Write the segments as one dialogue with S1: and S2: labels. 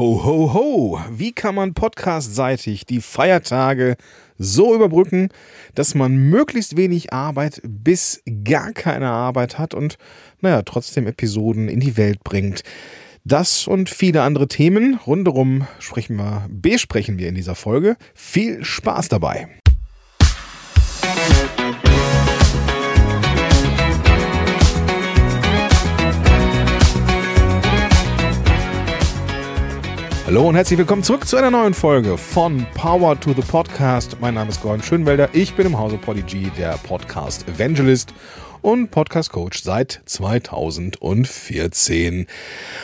S1: Ho, ho, ho! Wie kann man podcastseitig die Feiertage so überbrücken, dass man möglichst wenig Arbeit bis gar keine Arbeit hat und, naja, trotzdem Episoden in die Welt bringt? Das und viele andere Themen rundherum sprechen wir, besprechen wir in dieser Folge. Viel Spaß dabei! Hallo und herzlich willkommen zurück zu einer neuen Folge von Power to the Podcast. Mein Name ist Gordon Schönwelder. Ich bin im Hause Podigy, der Podcast Evangelist und Podcast Coach seit 2014.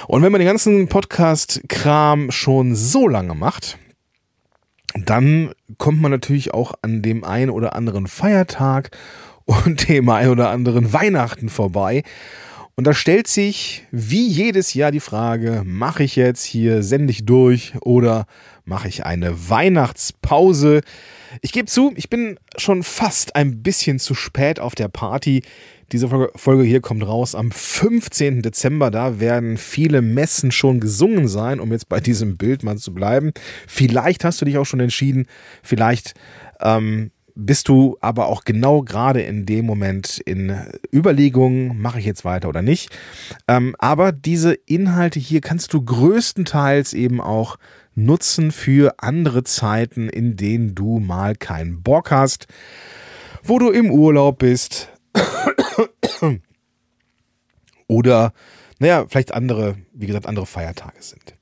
S1: Und wenn man den ganzen Podcast-Kram schon so lange macht, dann kommt man natürlich auch an dem einen oder anderen Feiertag und dem einen oder anderen Weihnachten vorbei. Und da stellt sich wie jedes Jahr die Frage, mache ich jetzt hier, sende ich durch oder mache ich eine Weihnachtspause? Ich gebe zu, ich bin schon fast ein bisschen zu spät auf der Party. Diese Folge hier kommt raus am 15. Dezember. Da werden viele Messen schon gesungen sein, um jetzt bei diesem Bild mal zu bleiben. Vielleicht hast du dich auch schon entschieden. Vielleicht ähm, bist du aber auch genau gerade in dem Moment in Überlegungen, mache ich jetzt weiter oder nicht. Ähm, aber diese Inhalte hier kannst du größtenteils eben auch nutzen für andere Zeiten, in denen du mal keinen Bock hast, wo du im Urlaub bist oder, naja, vielleicht andere, wie gesagt, andere Feiertage sind.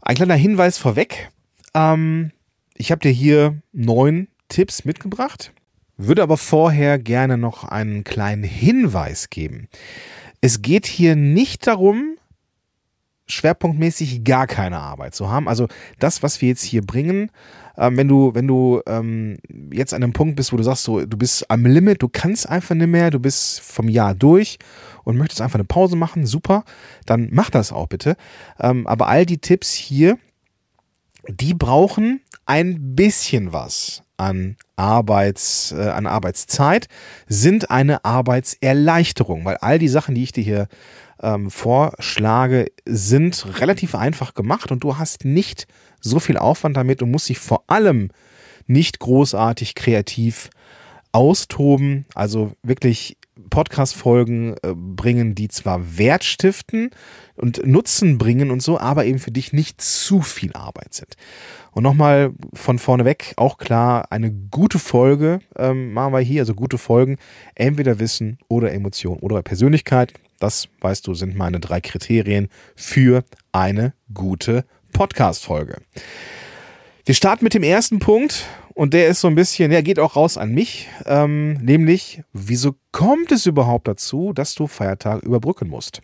S1: Ein kleiner Hinweis vorweg. Ähm, ich habe dir hier neun Tipps mitgebracht, würde aber vorher gerne noch einen kleinen Hinweis geben. Es geht hier nicht darum, schwerpunktmäßig gar keine Arbeit zu haben. Also das, was wir jetzt hier bringen, ähm, wenn du, wenn du ähm, jetzt an einem Punkt bist, wo du sagst, so, du bist am Limit, du kannst einfach nicht mehr, du bist vom Jahr durch und möchtest einfach eine Pause machen, super, dann mach das auch bitte. Ähm, aber all die Tipps hier, die brauchen ein bisschen was an, Arbeits, äh, an Arbeitszeit, sind eine Arbeitserleichterung, weil all die Sachen, die ich dir hier ähm, vorschlage, sind relativ einfach gemacht und du hast nicht so viel Aufwand damit und musst dich vor allem nicht großartig kreativ austoben, also wirklich Podcast-Folgen äh, bringen, die zwar Wert stiften und Nutzen bringen und so, aber eben für dich nicht zu viel Arbeit sind. Und nochmal von vorne weg, auch klar, eine gute Folge ähm, machen wir hier, also gute Folgen, entweder Wissen oder Emotion oder Persönlichkeit. Das, weißt du, sind meine drei Kriterien für eine gute Podcast-Folge. Wir starten mit dem ersten Punkt und der ist so ein bisschen, der geht auch raus an mich, ähm, nämlich, wieso kommt es überhaupt dazu, dass du Feiertag überbrücken musst?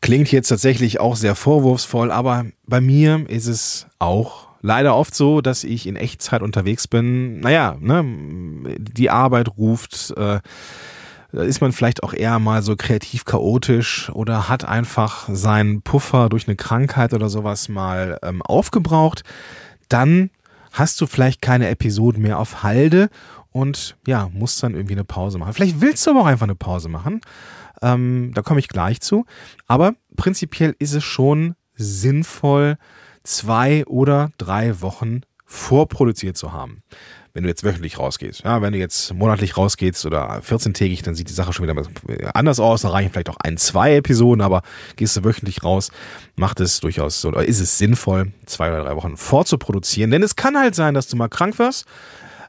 S1: Klingt jetzt tatsächlich auch sehr vorwurfsvoll, aber bei mir ist es auch leider oft so, dass ich in Echtzeit unterwegs bin. Naja, ne, die Arbeit ruft, äh, da ist man vielleicht auch eher mal so kreativ chaotisch oder hat einfach seinen Puffer durch eine Krankheit oder sowas mal ähm, aufgebraucht. Dann hast du vielleicht keine Episoden mehr auf Halde und ja, musst dann irgendwie eine Pause machen. Vielleicht willst du aber auch einfach eine Pause machen. Ähm, da komme ich gleich zu. Aber prinzipiell ist es schon sinnvoll, zwei oder drei Wochen vorproduziert zu haben. Wenn du jetzt wöchentlich rausgehst. Ja, wenn du jetzt monatlich rausgehst oder 14-tägig, dann sieht die Sache schon wieder anders aus. Da reichen vielleicht auch ein, zwei Episoden, aber gehst du wöchentlich raus, macht es durchaus so, oder ist es sinnvoll, zwei oder drei Wochen vorzuproduzieren. Denn es kann halt sein, dass du mal krank wirst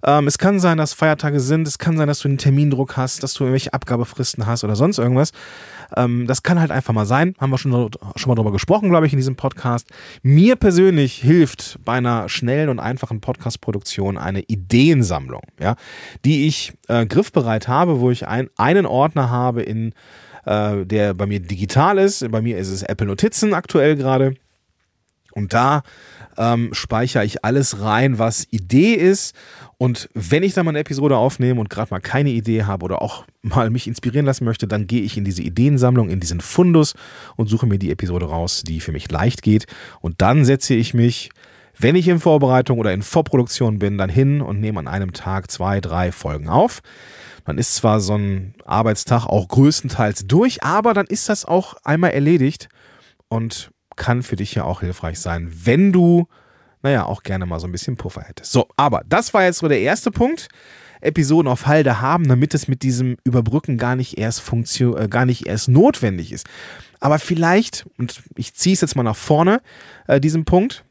S1: ähm, es kann sein, dass Feiertage sind, es kann sein, dass du einen Termindruck hast, dass du irgendwelche Abgabefristen hast oder sonst irgendwas. Ähm, das kann halt einfach mal sein. Haben wir schon, schon mal drüber gesprochen, glaube ich, in diesem Podcast. Mir persönlich hilft bei einer schnellen und einfachen Podcast-Produktion eine Ideensammlung, ja, die ich äh, griffbereit habe, wo ich ein, einen Ordner habe in äh, der bei mir digital ist. Bei mir ist es Apple Notizen aktuell gerade. Und da ähm, speichere ich alles rein, was Idee ist. Und wenn ich dann mal eine Episode aufnehme und gerade mal keine Idee habe oder auch mal mich inspirieren lassen möchte, dann gehe ich in diese Ideensammlung, in diesen Fundus und suche mir die Episode raus, die für mich leicht geht. Und dann setze ich mich, wenn ich in Vorbereitung oder in Vorproduktion bin, dann hin und nehme an einem Tag zwei, drei Folgen auf. Dann ist zwar so ein Arbeitstag auch größtenteils durch, aber dann ist das auch einmal erledigt. Und kann für dich ja auch hilfreich sein, wenn du, naja, auch gerne mal so ein bisschen Puffer hättest. So, aber das war jetzt so der erste Punkt. Episoden auf Halde haben, damit es mit diesem Überbrücken gar nicht erst Funktion, äh, gar nicht erst notwendig ist. Aber vielleicht, und ich ziehe es jetzt mal nach vorne, äh, diesen Punkt,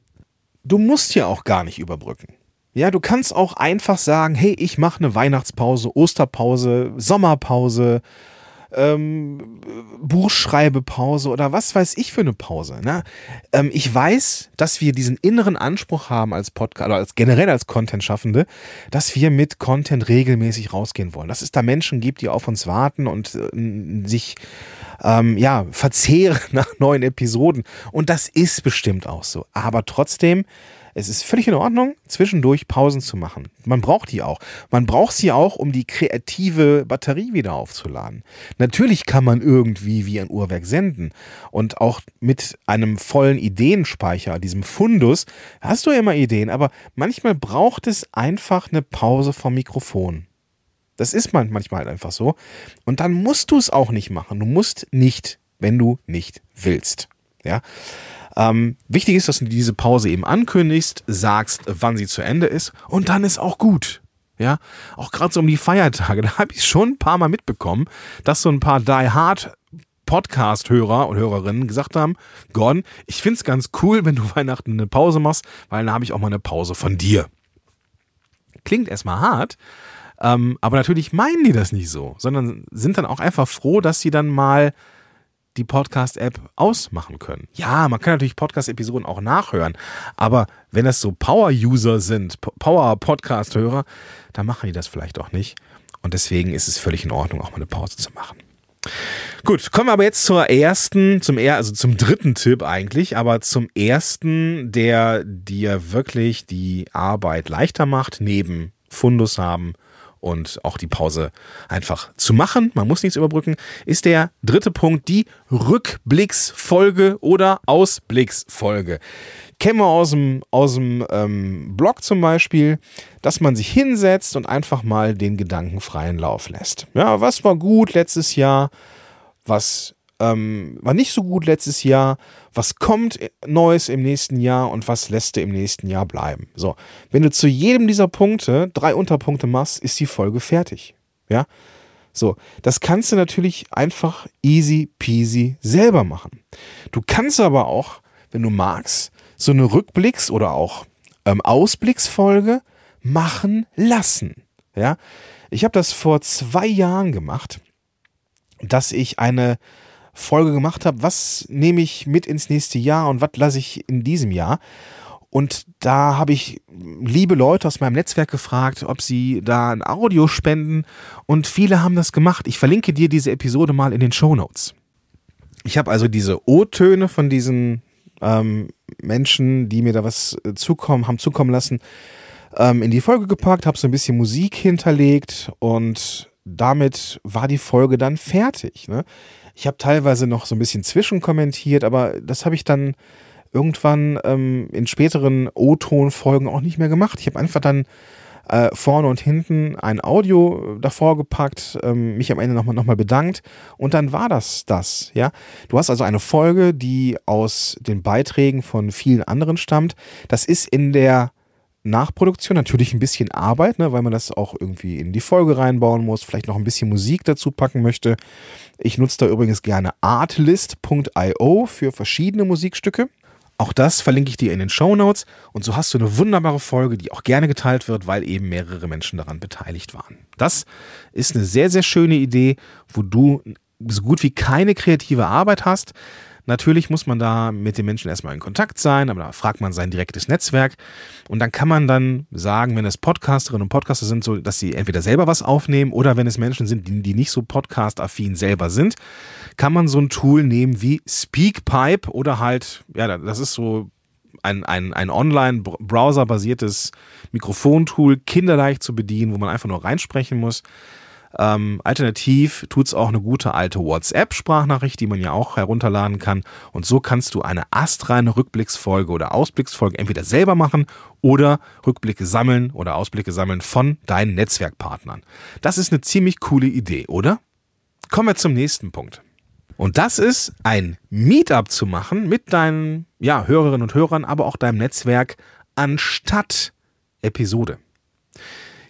S1: du musst ja auch gar nicht überbrücken. Ja, du kannst auch einfach sagen, hey, ich mache eine Weihnachtspause, Osterpause, Sommerpause, ähm, Buchschreibepause oder was weiß ich für eine Pause. Ne? Ähm, ich weiß, dass wir diesen inneren Anspruch haben als Podcast oder als generell als Content-Schaffende, dass wir mit Content regelmäßig rausgehen wollen. Dass es da Menschen gibt, die auf uns warten und äh, sich ähm, ja verzehren nach neuen Episoden. Und das ist bestimmt auch so. Aber trotzdem es ist völlig in Ordnung, zwischendurch Pausen zu machen. Man braucht die auch. Man braucht sie auch, um die kreative Batterie wieder aufzuladen. Natürlich kann man irgendwie wie ein Uhrwerk senden. Und auch mit einem vollen Ideenspeicher, diesem Fundus, hast du ja immer Ideen. Aber manchmal braucht es einfach eine Pause vom Mikrofon. Das ist manchmal halt einfach so. Und dann musst du es auch nicht machen. Du musst nicht, wenn du nicht willst. Ja. Ähm, wichtig ist, dass du diese Pause eben ankündigst, sagst, wann sie zu Ende ist und dann ist auch gut. Ja, auch gerade so um die Feiertage, da habe ich schon ein paar Mal mitbekommen, dass so ein paar Die Hard Podcast-Hörer und Hörerinnen gesagt haben, Gordon, ich finde es ganz cool, wenn du Weihnachten eine Pause machst, weil dann habe ich auch mal eine Pause von dir. Klingt erstmal hart, ähm, aber natürlich meinen die das nicht so, sondern sind dann auch einfach froh, dass sie dann mal die Podcast-App ausmachen können. Ja, man kann natürlich Podcast-Episoden auch nachhören, aber wenn das so Power-User sind, Power-Podcast-Hörer, dann machen die das vielleicht auch nicht. Und deswegen ist es völlig in Ordnung, auch mal eine Pause zu machen. Gut, kommen wir aber jetzt zur ersten, zum er, also zum dritten Tipp eigentlich, aber zum ersten, der dir wirklich die Arbeit leichter macht, neben Fundus haben und auch die Pause einfach zu machen, man muss nichts überbrücken, ist der dritte Punkt die Rückblicksfolge oder Ausblicksfolge. Kennen wir aus dem, aus dem ähm, Blog zum Beispiel, dass man sich hinsetzt und einfach mal den Gedanken freien Lauf lässt. Ja, was war gut letztes Jahr? Was ähm, war nicht so gut letztes Jahr, was kommt Neues im nächsten Jahr und was lässt du im nächsten Jahr bleiben. So, wenn du zu jedem dieser Punkte drei Unterpunkte machst, ist die Folge fertig. Ja, so, das kannst du natürlich einfach easy peasy selber machen. Du kannst aber auch, wenn du magst, so eine Rückblicks- oder auch ähm, Ausblicksfolge machen lassen. Ja, ich habe das vor zwei Jahren gemacht, dass ich eine Folge gemacht habe, was nehme ich mit ins nächste Jahr und was lasse ich in diesem Jahr. Und da habe ich liebe Leute aus meinem Netzwerk gefragt, ob sie da ein Audio spenden. Und viele haben das gemacht. Ich verlinke dir diese Episode mal in den Show Notes. Ich habe also diese O-Töne von diesen ähm, Menschen, die mir da was äh, zukommen, haben zukommen lassen, ähm, in die Folge gepackt, habe so ein bisschen Musik hinterlegt und damit war die Folge dann fertig. Ne? Ich habe teilweise noch so ein bisschen zwischenkommentiert, aber das habe ich dann irgendwann ähm, in späteren O-Ton-Folgen auch nicht mehr gemacht. Ich habe einfach dann äh, vorne und hinten ein Audio davor gepackt, ähm, mich am Ende nochmal noch mal bedankt und dann war das das, ja. Du hast also eine Folge, die aus den Beiträgen von vielen anderen stammt. Das ist in der Nachproduktion natürlich ein bisschen Arbeit, ne, weil man das auch irgendwie in die Folge reinbauen muss, vielleicht noch ein bisschen Musik dazu packen möchte. Ich nutze da übrigens gerne artlist.io für verschiedene Musikstücke. Auch das verlinke ich dir in den Show Notes und so hast du eine wunderbare Folge, die auch gerne geteilt wird, weil eben mehrere Menschen daran beteiligt waren. Das ist eine sehr, sehr schöne Idee, wo du so gut wie keine kreative Arbeit hast, Natürlich muss man da mit den Menschen erstmal in Kontakt sein, aber da fragt man sein direktes Netzwerk und dann kann man dann sagen, wenn es Podcasterinnen und Podcaster sind, so, dass sie entweder selber was aufnehmen oder wenn es Menschen sind, die, die nicht so podcast-affin selber sind, kann man so ein Tool nehmen wie Speakpipe oder halt, ja, das ist so ein, ein, ein online-browser-basiertes Mikrofontool, kinderleicht zu bedienen, wo man einfach nur reinsprechen muss. Ähm, alternativ tut's auch eine gute alte WhatsApp-Sprachnachricht, die man ja auch herunterladen kann. Und so kannst du eine astreine Rückblicksfolge oder Ausblicksfolge entweder selber machen oder Rückblicke sammeln oder Ausblicke sammeln von deinen Netzwerkpartnern. Das ist eine ziemlich coole Idee, oder? Kommen wir zum nächsten Punkt. Und das ist ein Meetup zu machen mit deinen ja, Hörerinnen und Hörern, aber auch deinem Netzwerk anstatt Episode.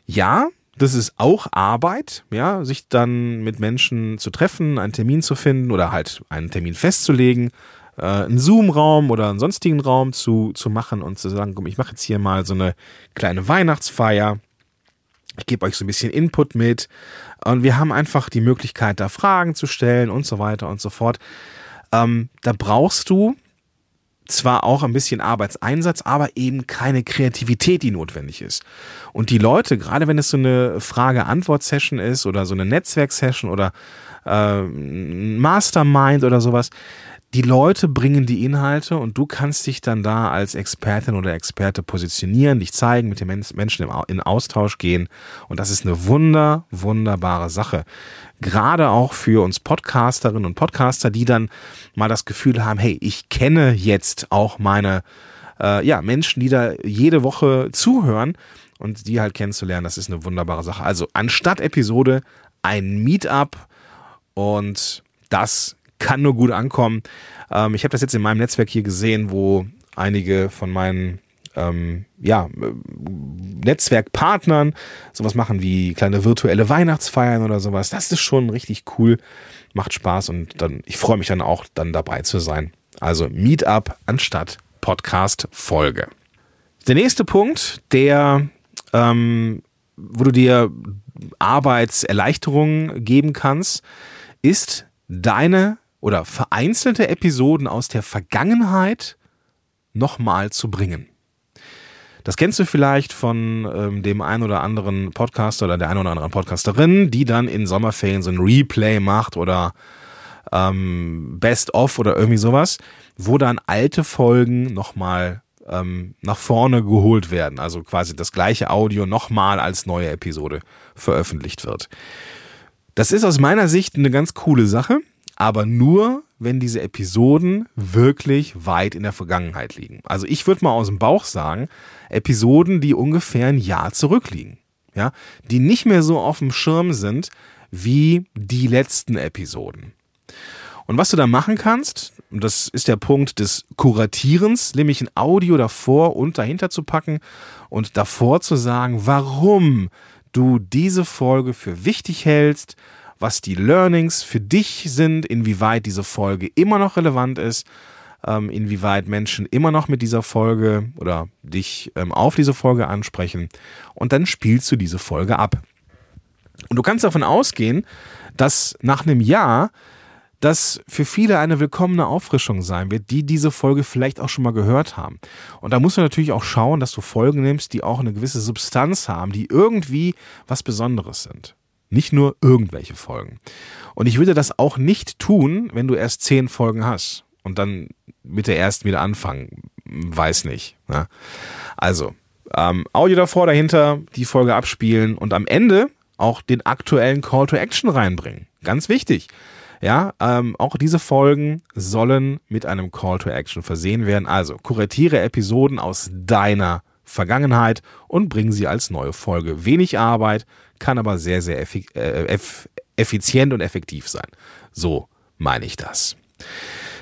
S1: Ja, das ist auch Arbeit, ja, sich dann mit Menschen zu treffen, einen Termin zu finden oder halt einen Termin festzulegen, äh, einen Zoom-Raum oder einen sonstigen Raum zu, zu machen und zu sagen, komm, ich mache jetzt hier mal so eine kleine Weihnachtsfeier. Ich gebe euch so ein bisschen Input mit und wir haben einfach die Möglichkeit, da Fragen zu stellen und so weiter und so fort. Ähm, da brauchst du zwar auch ein bisschen Arbeitseinsatz, aber eben keine Kreativität, die notwendig ist. Und die Leute, gerade wenn es so eine Frage-Antwort-Session ist oder so eine Netzwerk-Session oder äh, Mastermind oder sowas, die Leute bringen die Inhalte und du kannst dich dann da als Expertin oder Experte positionieren, dich zeigen, mit den Menschen in Austausch gehen. Und das ist eine wunder, wunderbare Sache. Gerade auch für uns Podcasterinnen und Podcaster, die dann mal das Gefühl haben, hey, ich kenne jetzt auch meine äh, ja, Menschen, die da jede Woche zuhören und die halt kennenzulernen, das ist eine wunderbare Sache. Also anstatt Episode ein Meetup und das kann nur gut ankommen. Ähm, ich habe das jetzt in meinem Netzwerk hier gesehen, wo einige von meinen ähm, ja, Netzwerkpartnern sowas machen wie kleine virtuelle Weihnachtsfeiern oder sowas. Das ist schon richtig cool, macht Spaß und dann ich freue mich dann auch dann dabei zu sein. Also Meetup anstatt Podcast-Folge. Der nächste Punkt, der ähm, wo du dir Arbeitserleichterungen geben kannst, ist deine oder vereinzelte Episoden aus der Vergangenheit nochmal zu bringen. Das kennst du vielleicht von ähm, dem einen oder anderen Podcaster oder der einen oder anderen Podcasterin, die dann in Sommerferien so ein Replay macht oder ähm, Best of oder irgendwie sowas, wo dann alte Folgen nochmal ähm, nach vorne geholt werden. Also quasi das gleiche Audio nochmal als neue Episode veröffentlicht wird. Das ist aus meiner Sicht eine ganz coole Sache aber nur, wenn diese Episoden wirklich weit in der Vergangenheit liegen. Also ich würde mal aus dem Bauch sagen, Episoden, die ungefähr ein Jahr zurückliegen. Ja, die nicht mehr so auf dem Schirm sind wie die letzten Episoden. Und was du da machen kannst, und das ist der Punkt des Kuratierens, nämlich ein Audio davor und dahinter zu packen und davor zu sagen, warum du diese Folge für wichtig hältst, was die Learnings für dich sind, inwieweit diese Folge immer noch relevant ist, ähm, inwieweit Menschen immer noch mit dieser Folge oder dich ähm, auf diese Folge ansprechen und dann spielst du diese Folge ab. Und du kannst davon ausgehen, dass nach einem Jahr das für viele eine willkommene Auffrischung sein wird, die diese Folge vielleicht auch schon mal gehört haben. Und da musst du natürlich auch schauen, dass du Folgen nimmst, die auch eine gewisse Substanz haben, die irgendwie was Besonderes sind. Nicht nur irgendwelche Folgen. Und ich würde das auch nicht tun, wenn du erst zehn Folgen hast und dann mit der ersten wieder anfangen. Weiß nicht. Ne? Also, ähm, Audio davor, dahinter, die Folge abspielen und am Ende auch den aktuellen Call to Action reinbringen. Ganz wichtig. Ja, ähm, auch diese Folgen sollen mit einem Call to Action versehen werden. Also kuratiere Episoden aus deiner Vergangenheit und bring sie als neue Folge. Wenig Arbeit, kann aber sehr, sehr äh, effizient und effektiv sein. So meine ich das.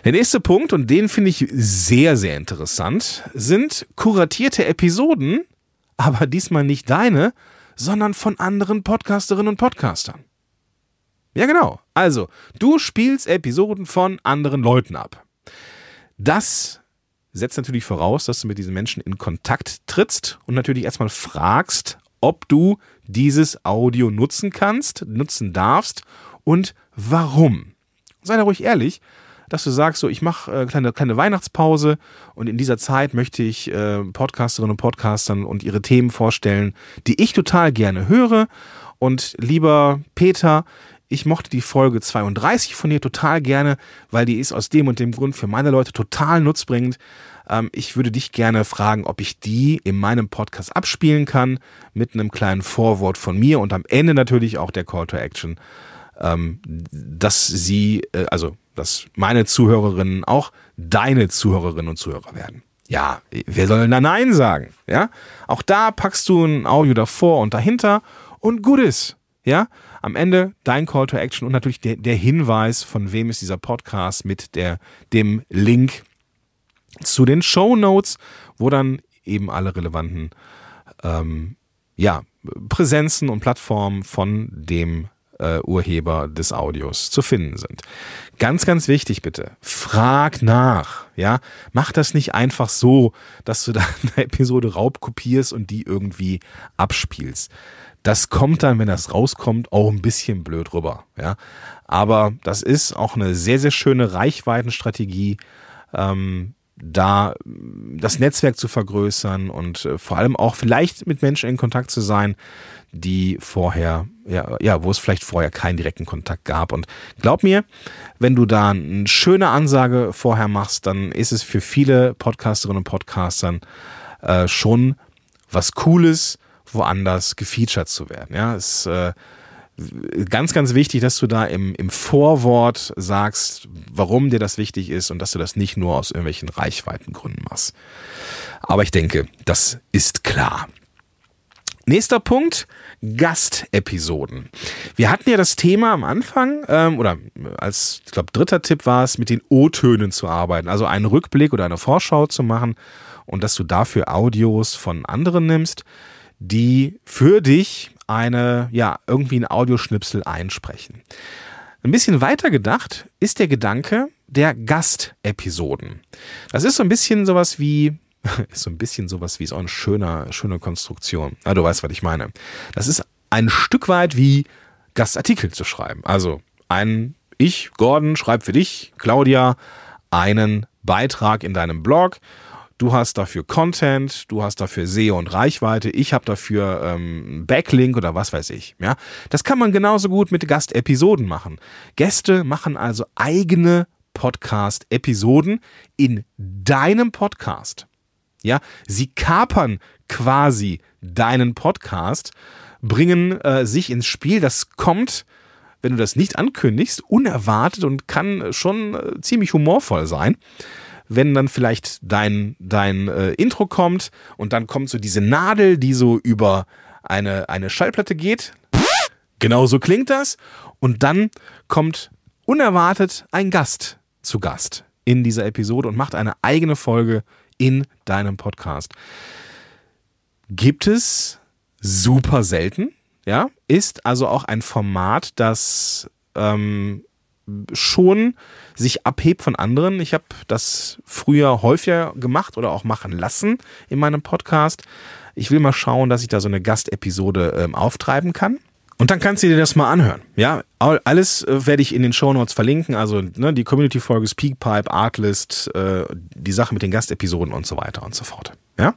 S1: Der nächste Punkt, und den finde ich sehr, sehr interessant, sind kuratierte Episoden, aber diesmal nicht deine, sondern von anderen Podcasterinnen und Podcastern. Ja, genau. Also, du spielst Episoden von anderen Leuten ab. Das setzt natürlich voraus, dass du mit diesen Menschen in Kontakt trittst und natürlich erstmal fragst, ob du dieses Audio nutzen kannst, nutzen darfst und warum. Sei da ruhig ehrlich, dass du sagst, so ich mache äh, kleine kleine Weihnachtspause und in dieser Zeit möchte ich äh, Podcasterinnen und Podcastern und ihre Themen vorstellen, die ich total gerne höre. Und lieber Peter, ich mochte die Folge 32 von dir total gerne, weil die ist aus dem und dem Grund für meine Leute total nutzbringend. Ähm, ich würde dich gerne fragen, ob ich die in meinem Podcast abspielen kann mit einem kleinen Vorwort von mir und am Ende natürlich auch der Call to Action, ähm, dass sie, äh, also dass meine Zuhörerinnen auch deine Zuhörerinnen und Zuhörer werden. Ja, wer soll denn da Nein sagen? Ja, auch da packst du ein Audio davor und dahinter und gut ist. ja, am Ende dein Call to Action und natürlich der, der Hinweis, von wem ist dieser Podcast mit der, dem Link zu den Show Notes, wo dann eben alle relevanten ähm, ja, Präsenzen und Plattformen von dem äh, Urheber des Audios zu finden sind. Ganz, ganz wichtig bitte, frag nach. Ja, mach das nicht einfach so, dass du da eine Episode raubkopierst und die irgendwie abspielst. Das kommt dann, wenn das rauskommt, auch ein bisschen blöd rüber. Ja, aber das ist auch eine sehr, sehr schöne Reichweitenstrategie. Ähm, da das Netzwerk zu vergrößern und äh, vor allem auch vielleicht mit Menschen in Kontakt zu sein, die vorher, ja, ja, wo es vielleicht vorher keinen direkten Kontakt gab. Und glaub mir, wenn du da eine schöne Ansage vorher machst, dann ist es für viele Podcasterinnen und Podcastern äh, schon was Cooles, woanders gefeatured zu werden. Ja, es ist äh, ganz, ganz wichtig, dass du da im, im Vorwort sagst, warum dir das wichtig ist und dass du das nicht nur aus irgendwelchen Reichweitengründen machst. Aber ich denke, das ist klar. Nächster Punkt, Gastepisoden. Wir hatten ja das Thema am Anfang, ähm, oder als, ich glaube, dritter Tipp war es, mit den O-Tönen zu arbeiten. Also einen Rückblick oder eine Vorschau zu machen und dass du dafür Audios von anderen nimmst, die für dich eine, ja, irgendwie ein Audioschnipsel einsprechen. Ein bisschen weiter gedacht ist der Gedanke der Gastepisoden. Das ist so ein bisschen sowas wie ist so ein bisschen sowas wie so eine schöne, schöne Konstruktion. Ah, du weißt, was ich meine. Das ist ein Stück weit wie Gastartikel zu schreiben. Also ein ich, Gordon, schreibe für dich, Claudia, einen Beitrag in deinem Blog. Du hast dafür Content, du hast dafür SEO und Reichweite, ich habe dafür ähm, Backlink oder was weiß ich. Ja, das kann man genauso gut mit Gastepisoden machen. Gäste machen also eigene Podcast-Episoden in deinem Podcast. Ja, sie kapern quasi deinen Podcast, bringen äh, sich ins Spiel. Das kommt, wenn du das nicht ankündigst, unerwartet und kann schon äh, ziemlich humorvoll sein. Wenn dann vielleicht dein, dein äh, Intro kommt und dann kommt so diese Nadel, die so über eine, eine Schallplatte geht. Genau so klingt das. Und dann kommt unerwartet ein Gast zu Gast in dieser Episode und macht eine eigene Folge in deinem Podcast. Gibt es super selten, ja, ist also auch ein Format, das ähm, schon sich abhebt von anderen. Ich habe das früher häufiger gemacht oder auch machen lassen in meinem Podcast. Ich will mal schauen, dass ich da so eine Gastepisode ähm, auftreiben kann. Und dann kannst du dir das mal anhören. Ja, alles äh, werde ich in den Show Notes verlinken. Also ne, die Community-Folge, Speakpipe, Artlist, äh, die Sache mit den Gastepisoden und so weiter und so fort. Ja.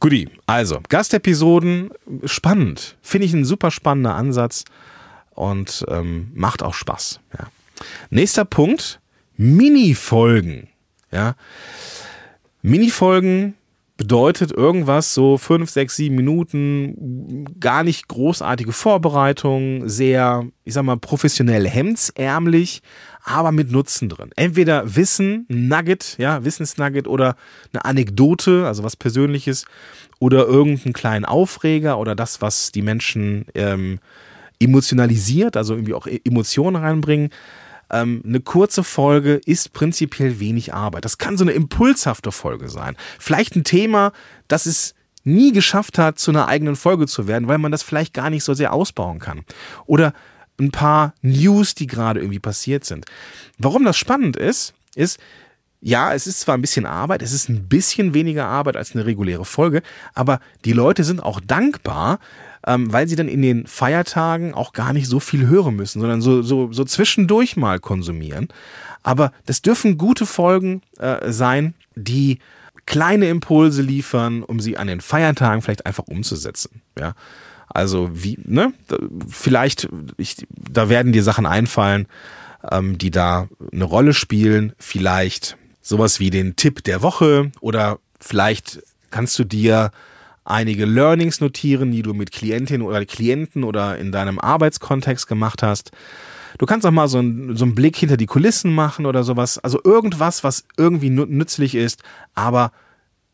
S1: Guti, also Gastepisoden, spannend. Finde ich ein super spannender Ansatz und ähm, macht auch Spaß. Ja. Nächster Punkt, Mini-Folgen. Ja. Mini-Folgen bedeutet irgendwas so fünf, sechs, sieben Minuten, gar nicht großartige Vorbereitung, sehr, ich sag mal, professionell hemdsärmlich, aber mit Nutzen drin. Entweder Wissen, Nugget, ja, Wissensnugget oder eine Anekdote, also was Persönliches, oder irgendeinen kleinen Aufreger oder das, was die Menschen ähm, emotionalisiert, also irgendwie auch Emotionen reinbringen ähm, eine kurze Folge ist prinzipiell wenig Arbeit. Das kann so eine impulshafte Folge sein. Vielleicht ein Thema, das es nie geschafft hat, zu einer eigenen Folge zu werden, weil man das vielleicht gar nicht so sehr ausbauen kann. Oder ein paar News, die gerade irgendwie passiert sind. Warum das spannend ist, ist, ja, es ist zwar ein bisschen Arbeit, es ist ein bisschen weniger Arbeit als eine reguläre Folge, aber die Leute sind auch dankbar, ähm, weil sie dann in den Feiertagen auch gar nicht so viel hören müssen, sondern so, so, so zwischendurch mal konsumieren. Aber das dürfen gute Folgen äh, sein, die kleine Impulse liefern, um sie an den Feiertagen vielleicht einfach umzusetzen. Ja. Also wie, ne, vielleicht, ich, da werden dir Sachen einfallen, ähm, die da eine Rolle spielen. Vielleicht sowas wie den Tipp der Woche oder vielleicht kannst du dir einige Learnings notieren, die du mit Klientinnen oder Klienten oder in deinem Arbeitskontext gemacht hast. Du kannst auch mal so, ein, so einen Blick hinter die Kulissen machen oder sowas. Also irgendwas, was irgendwie nützlich ist, aber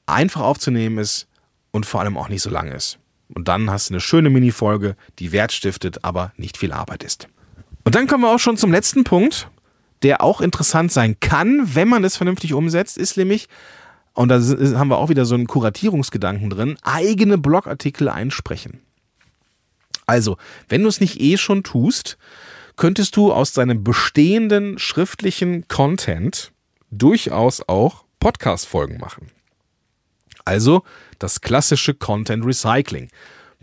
S1: einfach aufzunehmen ist und vor allem auch nicht so lang ist. Und dann hast du eine schöne Mini-Folge, die Wert stiftet, aber nicht viel Arbeit ist. Und dann kommen wir auch schon zum letzten Punkt, der auch interessant sein kann, wenn man es vernünftig umsetzt, ist nämlich, und da haben wir auch wieder so einen Kuratierungsgedanken drin, eigene Blogartikel einsprechen. Also, wenn du es nicht eh schon tust, könntest du aus deinem bestehenden schriftlichen Content durchaus auch Podcast-Folgen machen. Also das klassische Content Recycling.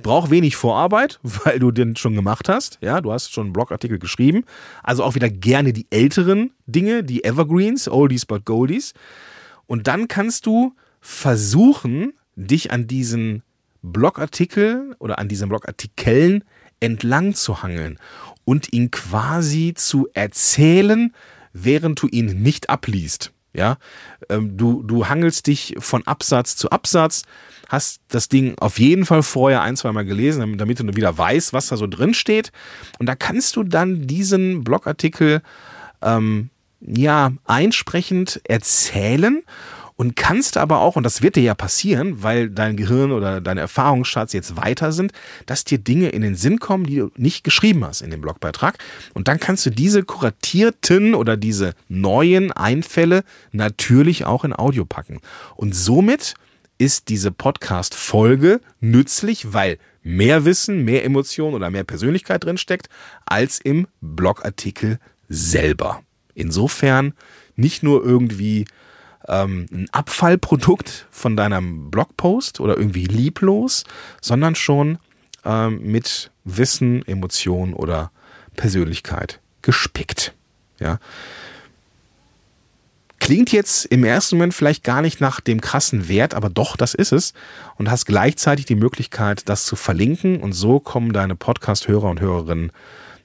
S1: Braucht wenig Vorarbeit, weil du den schon gemacht hast. Ja, du hast schon einen Blogartikel geschrieben. Also auch wieder gerne die älteren Dinge, die Evergreens, Oldies but Goldies. Und dann kannst du versuchen, dich an diesen Blogartikel oder an diesen Blogartikeln entlang zu hangeln und ihn quasi zu erzählen, während du ihn nicht abliest. Ja, ähm, du, du hangelst dich von Absatz zu Absatz, hast das Ding auf jeden Fall vorher ein, zwei Mal gelesen, damit du wieder weißt, was da so drin steht. Und da kannst du dann diesen Blogartikel ähm, ja einsprechend erzählen und kannst aber auch, und das wird dir ja passieren, weil dein Gehirn oder deine Erfahrungsschatz jetzt weiter sind, dass dir Dinge in den Sinn kommen, die du nicht geschrieben hast in dem Blogbeitrag. Und dann kannst du diese kuratierten oder diese neuen Einfälle natürlich auch in Audio packen. Und somit ist diese Podcast-Folge nützlich, weil mehr Wissen, mehr Emotion oder mehr Persönlichkeit drin steckt, als im Blogartikel selber. Insofern nicht nur irgendwie ähm, ein Abfallprodukt von deinem Blogpost oder irgendwie lieblos, sondern schon ähm, mit Wissen, Emotion oder Persönlichkeit gespickt. Ja. Klingt jetzt im ersten Moment vielleicht gar nicht nach dem krassen Wert, aber doch, das ist es. Und hast gleichzeitig die Möglichkeit, das zu verlinken. Und so kommen deine Podcast-Hörer und Hörerinnen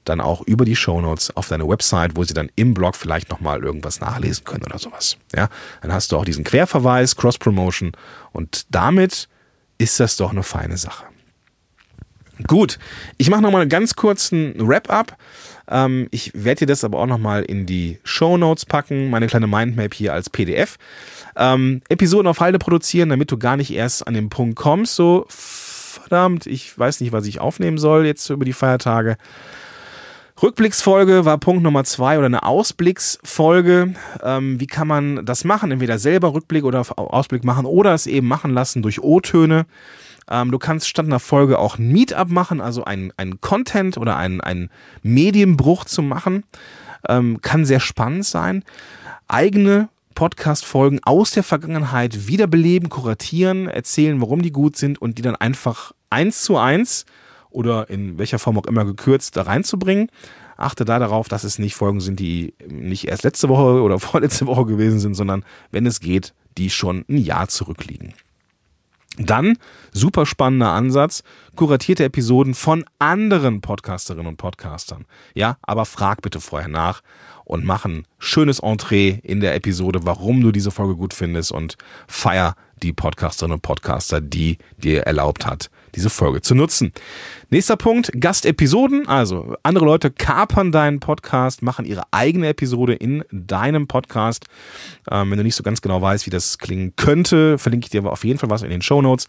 S1: dann auch über die Shownotes auf deine Website, wo sie dann im Blog vielleicht nochmal irgendwas nachlesen können oder sowas. Ja, dann hast du auch diesen Querverweis, Cross-Promotion und damit ist das doch eine feine Sache. Gut, ich mache nochmal einen ganz kurzen Wrap-up. Ähm, ich werde dir das aber auch nochmal in die Show Notes packen, meine kleine Mindmap hier als PDF. Ähm, Episoden auf Halde produzieren, damit du gar nicht erst an den Punkt kommst, so verdammt, ich weiß nicht, was ich aufnehmen soll jetzt über die Feiertage. Rückblicksfolge war Punkt Nummer zwei oder eine Ausblicksfolge. Ähm, wie kann man das machen? Entweder selber Rückblick oder Ausblick machen oder es eben machen lassen durch O-Töne. Ähm, du kannst statt einer Folge auch ein Meetup machen, also ein, ein Content oder ein, ein Medienbruch zu machen. Ähm, kann sehr spannend sein. Eigene Podcast-Folgen aus der Vergangenheit wiederbeleben, kuratieren, erzählen, warum die gut sind und die dann einfach eins zu eins oder in welcher Form auch immer gekürzt da reinzubringen. Achte da darauf, dass es nicht Folgen sind, die nicht erst letzte Woche oder vorletzte Woche gewesen sind, sondern wenn es geht, die schon ein Jahr zurückliegen. Dann, super spannender Ansatz, kuratierte Episoden von anderen Podcasterinnen und Podcastern. Ja, aber frag bitte vorher nach und mach ein schönes Entree in der Episode, warum du diese Folge gut findest und feier die Podcasterinnen und Podcaster, die dir erlaubt hat, diese Folge zu nutzen. Nächster Punkt, Gastepisoden. Also andere Leute kapern deinen Podcast, machen ihre eigene Episode in deinem Podcast. Ähm, wenn du nicht so ganz genau weißt, wie das klingen könnte, verlinke ich dir aber auf jeden Fall was in den Show Notes.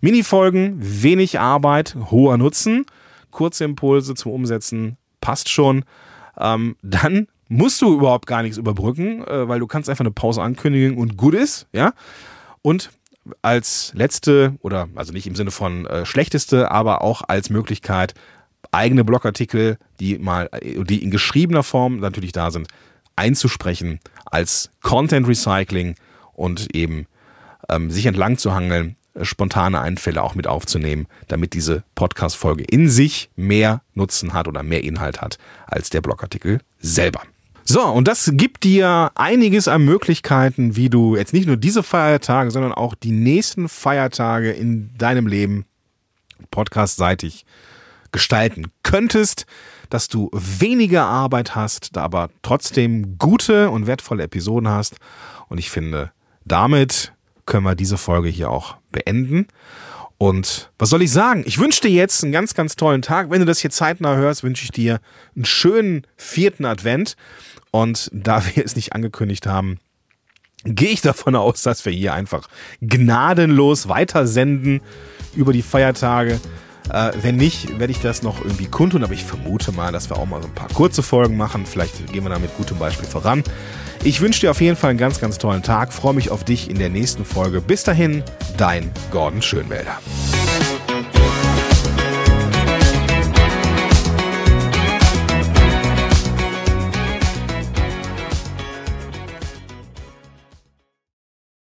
S1: Minifolgen, wenig Arbeit, hoher Nutzen, kurze Impulse zum Umsetzen, passt schon. Ähm, dann musst du überhaupt gar nichts überbrücken, äh, weil du kannst einfach eine Pause ankündigen und gut ist, ja. Und als letzte oder also nicht im Sinne von äh, schlechteste, aber auch als Möglichkeit eigene Blogartikel, die mal die in geschriebener Form natürlich da sind, einzusprechen als Content Recycling und eben ähm, sich entlang zu hangeln, äh, spontane Einfälle auch mit aufzunehmen, damit diese Podcast Folge in sich mehr Nutzen hat oder mehr Inhalt hat als der Blogartikel selber. So, und das gibt dir einiges an Möglichkeiten, wie du jetzt nicht nur diese Feiertage, sondern auch die nächsten Feiertage in deinem Leben podcastseitig gestalten könntest, dass du weniger Arbeit hast, da aber trotzdem gute und wertvolle Episoden hast. Und ich finde, damit können wir diese Folge hier auch beenden. Und was soll ich sagen? Ich wünsche dir jetzt einen ganz, ganz tollen Tag. Wenn du das hier zeitnah hörst, wünsche ich dir einen schönen vierten Advent. Und da wir es nicht angekündigt haben, gehe ich davon aus, dass wir hier einfach gnadenlos weitersenden. über die Feiertage. Äh, wenn nicht, werde ich das noch irgendwie kundtun, aber ich vermute mal, dass wir auch mal so ein paar kurze Folgen machen. Vielleicht gehen wir da mit gutem Beispiel voran. Ich wünsche dir auf jeden Fall einen ganz, ganz tollen Tag. Freue mich auf dich in der nächsten Folge. Bis dahin, dein Gordon Schönwälder.